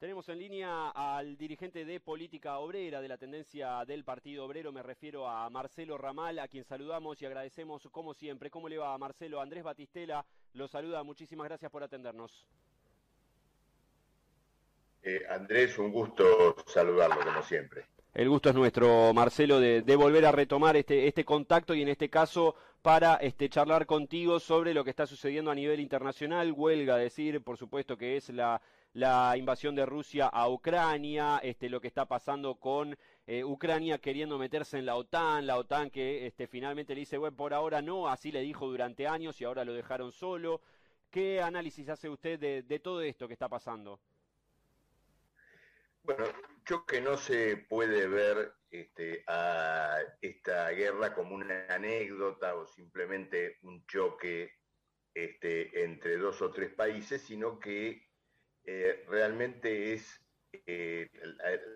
Tenemos en línea al dirigente de política obrera de la tendencia del Partido Obrero, me refiero a Marcelo Ramal, a quien saludamos y agradecemos como siempre. ¿Cómo le va, Marcelo? Andrés Batistela lo saluda, muchísimas gracias por atendernos. Eh, Andrés, un gusto saludarlo como siempre. El gusto es nuestro, Marcelo, de, volver a retomar este, este contacto y en este caso para este, charlar contigo sobre lo que está sucediendo a nivel internacional. Huelga, decir, por supuesto, que es la la invasión de Rusia a Ucrania, este, lo que está pasando con eh, Ucrania queriendo meterse en la OTAN, la OTAN que este, finalmente le dice, bueno, por ahora no, así le dijo durante años y ahora lo dejaron solo. ¿Qué análisis hace usted de, todo esto que está pasando? Bueno, yo que no se puede ver este, a esta guerra como una anécdota o simplemente un choque este, entre dos o tres países, sino que eh, realmente es eh,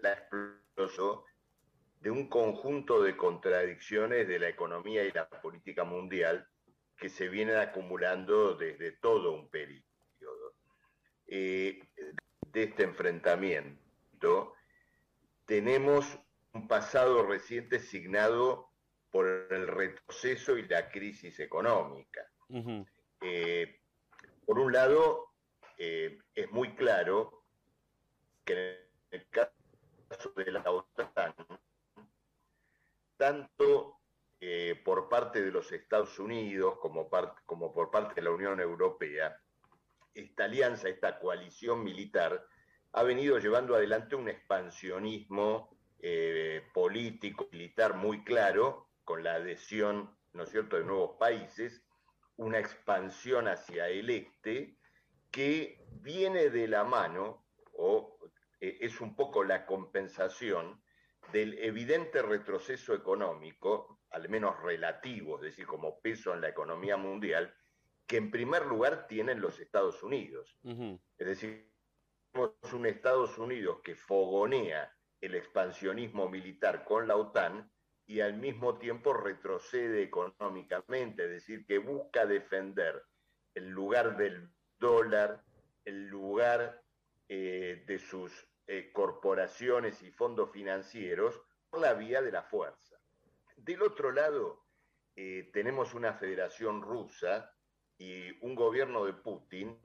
la, explosión de un conjunto de contradicciones de la economía y la política mundial que se vienen acumulando desde todo un periodo. Eh, de este enfrentamiento tenemos un pasado reciente signado por el retroceso y la crisis económica. por un lado, eh, es muy claro que en el caso de la OTAN, tanto eh, por parte de los Estados Unidos como, por parte de la Unión Europea, esta alianza, esta coalición militar, ha venido llevando adelante un expansionismo eh, político, militar muy claro, con la adhesión, ¿no es cierto?, de nuevos países, una expansión hacia el este, que viene de la mano, o eh, es un poco la compensación del evidente retroceso económico, al menos relativo, es decir, como peso en la economía mundial, que en primer lugar tienen los Estados Unidos. Es decir, tenemos un Estados Unidos que fogonea el expansionismo militar con la OTAN y al mismo tiempo retrocede económicamente, es decir, que busca defender el lugar del dólar, el lugar eh, de sus eh, corporaciones y fondos financieros por la vía de la fuerza. Del otro lado, eh, tenemos una federación rusa y un gobierno de Putin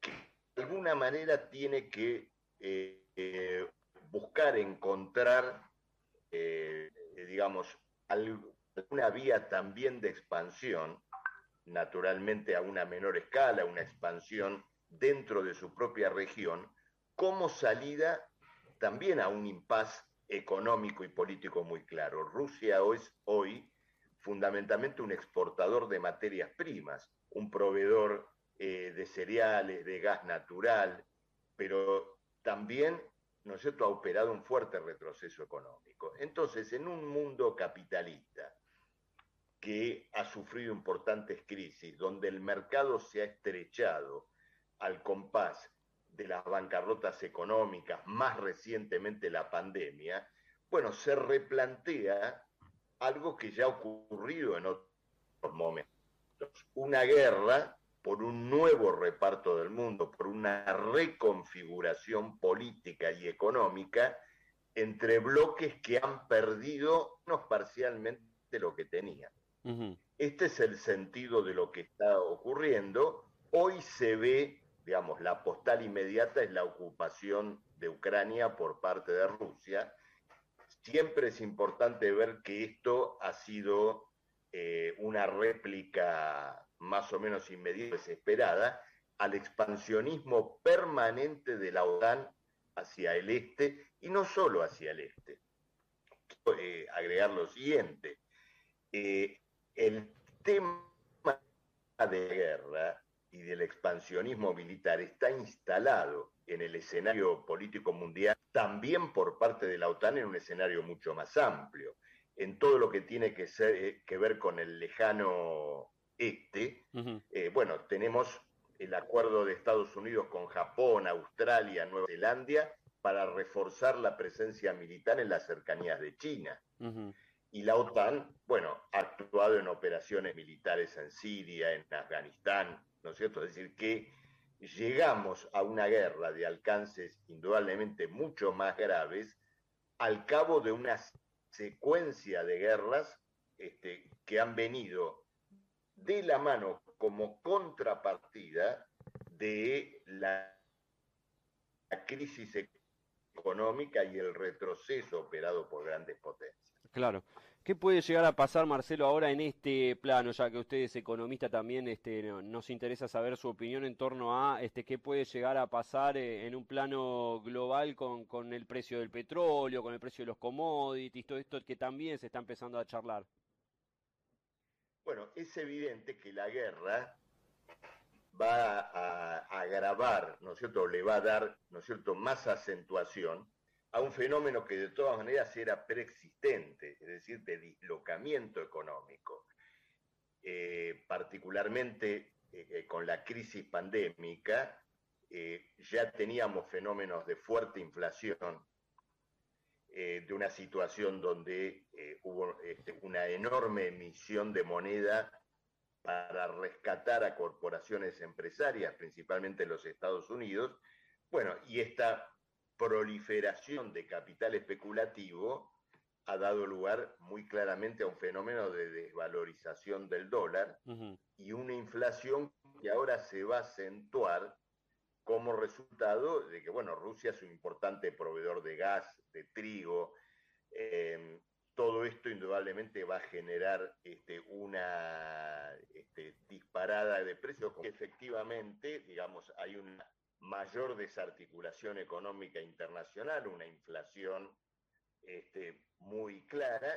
que de alguna manera tiene que buscar encontrar, digamos, alguna vía también de expansión naturalmente a una menor escala, una expansión dentro de su propia región, como salida también a un impas económico y político muy claro. Rusia es hoy fundamentalmente un exportador de materias primas, un proveedor eh, de cereales, de gas natural, pero también, ¿no es cierto?, ha operado un fuerte retroceso económico. Entonces, en un mundo capitalista, que ha sufrido importantes crisis, donde el mercado se ha estrechado al compás de las bancarrotas económicas, más recientemente la pandemia, bueno, se replantea algo que ya ha ocurrido en otros momentos, una guerra por un nuevo reparto del mundo, por una reconfiguración política y económica entre bloques que han perdido no parcialmente lo que tenían. Este es el sentido de lo que está ocurriendo. Hoy se ve, digamos, la postal inmediata es la ocupación de Ucrania por parte de Rusia. Siempre es importante ver que esto ha sido eh, una réplica más o menos inmediata, desesperada, al expansionismo permanente de la OTAN hacia el este y no solo hacia el este. Eh, agregar lo siguiente. Eh, el tema de guerra y del expansionismo militar está instalado en el escenario político mundial, también por parte de la OTAN en un escenario mucho más amplio, en todo lo que tiene que, ser, eh, que ver con el lejano este. Eh, bueno, tenemos el acuerdo de Estados Unidos con Japón, Australia, Nueva Zelanda, para reforzar la presencia militar en las cercanías de China y la OTAN, bueno, ha actuado en operaciones militares en Siria, en Afganistán, ¿no es cierto? Es decir, que llegamos a una guerra de alcances indudablemente mucho más graves al cabo de una secuencia de guerras este, que han venido de la mano como contrapartida de la crisis económica y el retroceso operado por grandes potencias. Claro. ¿Qué puede llegar a pasar, Marcelo, ahora en este plano, ya que usted es economista también, este, nos interesa saber su opinión en torno a este, qué puede llegar a pasar eh, en un plano global con, con el precio del petróleo, con el precio de los commodities, todo esto que también se está empezando a charlar? Bueno, es evidente que la guerra va a agravar, ¿no es cierto?, le va a dar, ¿no es cierto?, más acentuación a un fenómeno que de todas maneras era preexistente, es decir, de dislocamiento económico. Eh, particularmente eh, eh, con la crisis pandémica, ya teníamos fenómenos de fuerte inflación, de una situación donde hubo este, una enorme emisión de moneda para rescatar a corporaciones empresarias, principalmente en los Estados Unidos. Bueno, y esta proliferación de capital especulativo ha dado lugar muy claramente a un fenómeno de desvalorización del dólar y una inflación que ahora se va a acentuar como resultado de que, bueno, Rusia es un importante proveedor de gas, de trigo. Em, todo esto indudablemente va a generar este, una este, disparada de precios que efectivamente, digamos, hay una mayor desarticulación económica internacional, una inflación este, muy clara.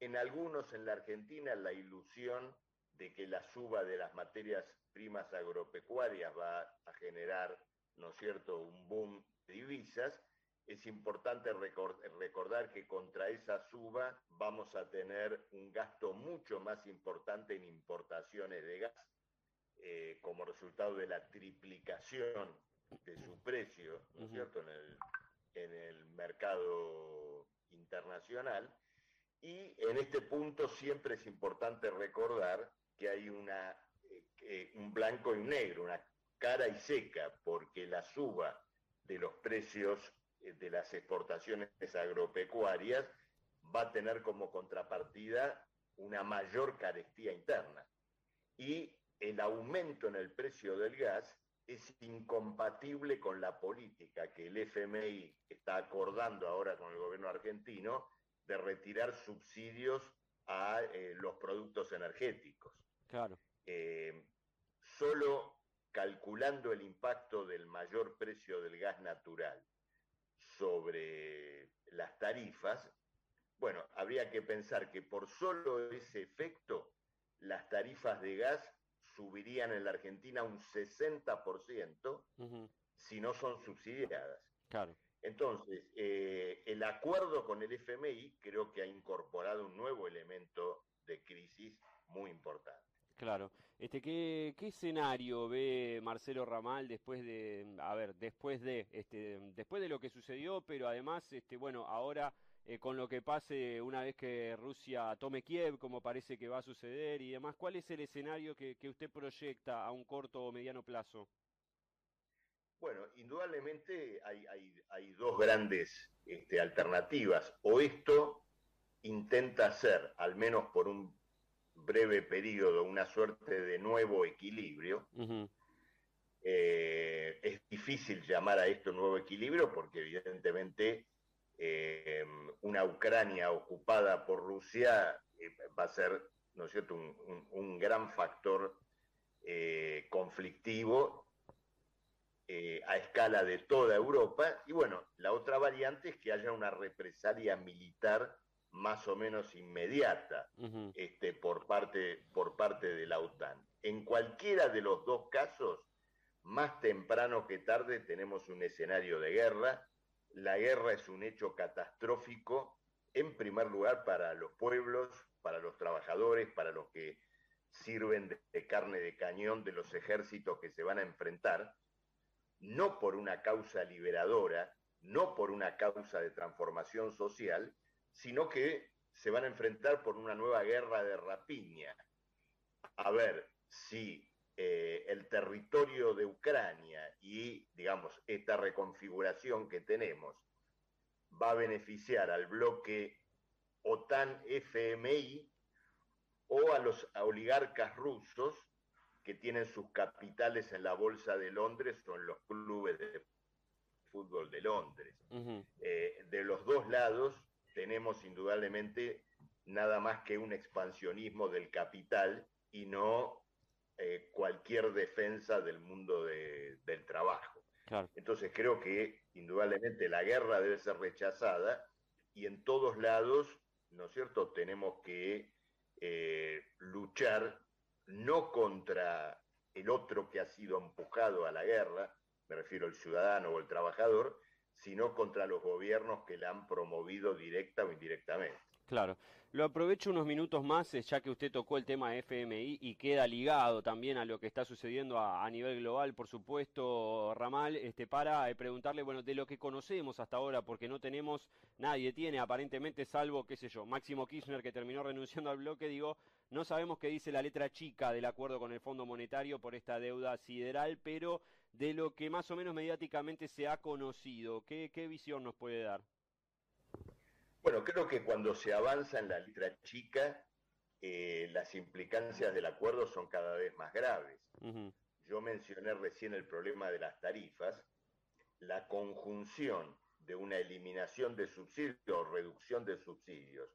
En algunos en la Argentina la ilusión de que la suba de las materias primas agropecuarias va a generar, ¿no es cierto?, un boom de divisas. Es importante recordar que contra esa suba vamos a tener un gasto mucho más importante en importaciones de gas, eh, como resultado de la triplicación de su precio, ¿no es cierto?, en el, en el mercado internacional. Y en este punto siempre es importante recordar que hay una, eh, un blanco y un negro, una cara y seca, porque la suba de los precios eh, de las exportaciones agropecuarias va a tener como contrapartida una mayor carestía interna. Y el aumento en el precio del gas es incompatible con la política que el FMI está acordando ahora con el gobierno argentino de retirar subsidios a eh, los productos energéticos. Claro. Eh, solo calculando el impacto del mayor precio del gas natural sobre las tarifas, bueno, habría que pensar que por solo ese efecto las tarifas de gas subirían en la Argentina un 60% si no son subsidiadas. Claro. Entonces, eh, el acuerdo con el FMI creo que ha incorporado un nuevo elemento de crisis muy importante. Claro. Este, ¿qué, ¿Qué escenario ve Marcelo Ramal después de, a ver, después de, este, después de lo que sucedió, pero además, este, bueno, ahora eh, con lo que pase una vez que Rusia tome Kiev, como parece que va a suceder y demás. ¿Cuál es el escenario que, usted proyecta a un corto o mediano plazo? Bueno, indudablemente hay, dos grandes este, alternativas. O esto intenta ser, al menos por un breve periodo, una suerte de nuevo equilibrio. Eh, es difícil llamar a esto nuevo equilibrio porque evidentemente eh, una Ucrania ocupada por Rusia eh, va a ser, ¿no es cierto?, un, gran factor eh, conflictivo a escala de toda Europa. Y bueno, la otra variante es que haya una represalia militar más o menos inmediata este, por, parte, por parte de la OTAN. En cualquiera de los dos casos, más temprano que tarde tenemos un escenario de guerra la guerra es un hecho catastrófico, en primer lugar para los pueblos, para los trabajadores, para los que sirven de, carne de cañón de los ejércitos que se van a enfrentar, no por una causa liberadora, no por una causa de transformación social, sino que se van a enfrentar por una nueva guerra de rapiña. A ver si eh, el territorio de Ucrania y, digamos, esta reconfiguración que tenemos va a beneficiar al bloque OTAN-FMI o a los oligarcas rusos que tienen sus capitales en la Bolsa de Londres o en los clubes de fútbol de Londres. Eh, de los dos lados tenemos indudablemente nada más que un expansionismo del capital y no eh, cualquier defensa del mundo del trabajo. Entonces creo que indudablemente la guerra debe ser rechazada y en todos lados, ¿no es cierto?, tenemos que eh, luchar no contra el otro que ha sido empujado a la guerra, me refiero al ciudadano o el trabajador, sino contra los gobiernos que la han promovido directa o indirectamente. Claro. Lo aprovecho unos minutos más, eh, ya que usted tocó el tema FMI y queda ligado también a lo que está sucediendo a, nivel global, por supuesto, Ramal, este, para eh, preguntarle, bueno, de lo que conocemos hasta ahora, porque no tenemos, nadie tiene aparentemente, salvo, qué sé yo, Máximo Kirchner que terminó renunciando al bloque, digo, no sabemos qué dice la letra chica del acuerdo con el Fondo Monetario por esta deuda sideral, pero de lo que más o menos mediáticamente se ha conocido, ¿qué, qué visión nos puede dar? Bueno, creo que cuando se avanza en la letra chica, eh, las implicancias del acuerdo son cada vez más graves. Yo mencioné recién el problema de las tarifas, la conjunción de una eliminación de subsidios o reducción de subsidios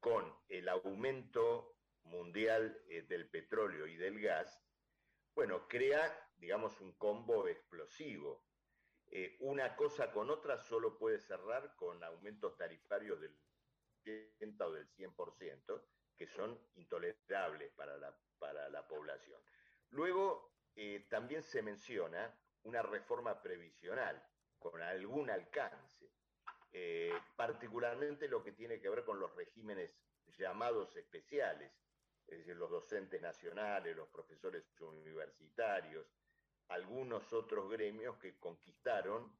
con el aumento mundial eh, del petróleo y del gas, bueno, crea, digamos, un combo explosivo eh, una cosa con otra solo puede cerrar con aumentos tarifarios del 80 o del 100%, que son intolerables para la, para la población. Luego, eh, también se menciona una reforma previsional con algún alcance, eh, particularmente lo que tiene que ver con los regímenes llamados especiales, es decir, los docentes nacionales, los profesores universitarios, algunos otros gremios que conquistaron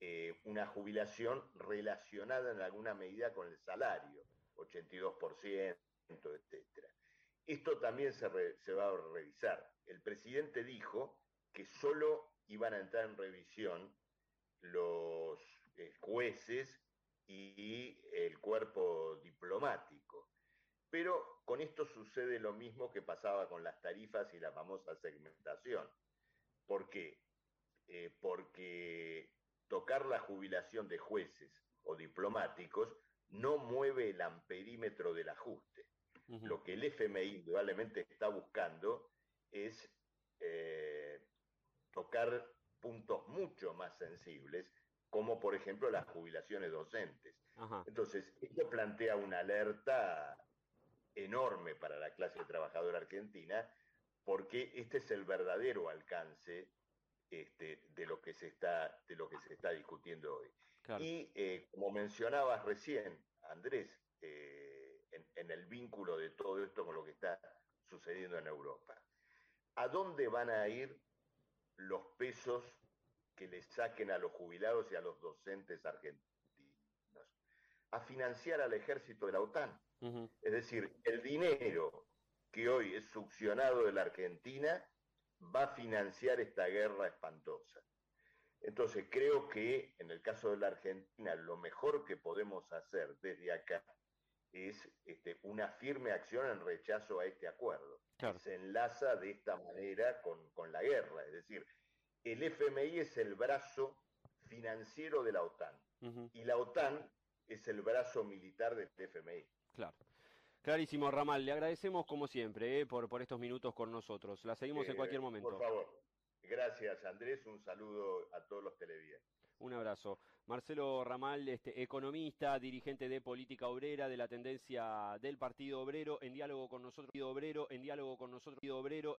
eh, una jubilación relacionada en alguna medida con el salario, 82%, etc. Esto también se, va a revisar. El presidente dijo que solo iban a entrar en revisión los eh, jueces y el cuerpo diplomático. Pero con esto sucede lo mismo que pasaba con las tarifas y la famosa segmentación. ¿Por qué? Eh, porque tocar la jubilación de jueces o diplomáticos no mueve el amperímetro del ajuste. Lo que el FMI indudablemente está buscando es eh, tocar puntos mucho más sensibles, como por ejemplo las jubilaciones docentes. Entonces, esto plantea una alerta enorme para la clase trabajadora argentina porque este es el verdadero alcance este, de, lo que se está, de lo que se está discutiendo hoy. Y eh, como mencionabas recién, Andrés, eh, en, el vínculo de todo esto con lo que está sucediendo en Europa, ¿a dónde van a ir los pesos que le saquen a los jubilados y a los docentes argentinos? A financiar al ejército de la OTAN. Es decir, el dinero que hoy es succionado de la Argentina va a financiar esta guerra espantosa. Entonces creo que en el caso de la Argentina lo mejor que podemos hacer desde acá es este, una firme acción en rechazo a este acuerdo, que se enlaza de esta manera con, la guerra. Es decir, el FMI es el brazo financiero de la OTAN y la OTAN es el brazo militar del FMI. Claro. Clarísimo, Ramal. Le agradecemos como siempre eh, por, por estos minutos con nosotros. La seguimos en cualquier momento. Por favor. Gracias, Andrés. Un saludo a todos los televidentes. Un abrazo. Marcelo Ramal, este, economista, dirigente de política obrera de la tendencia del Partido Obrero, en diálogo con nosotros, Partido Obrero, en diálogo con nosotros, Partido Obrero.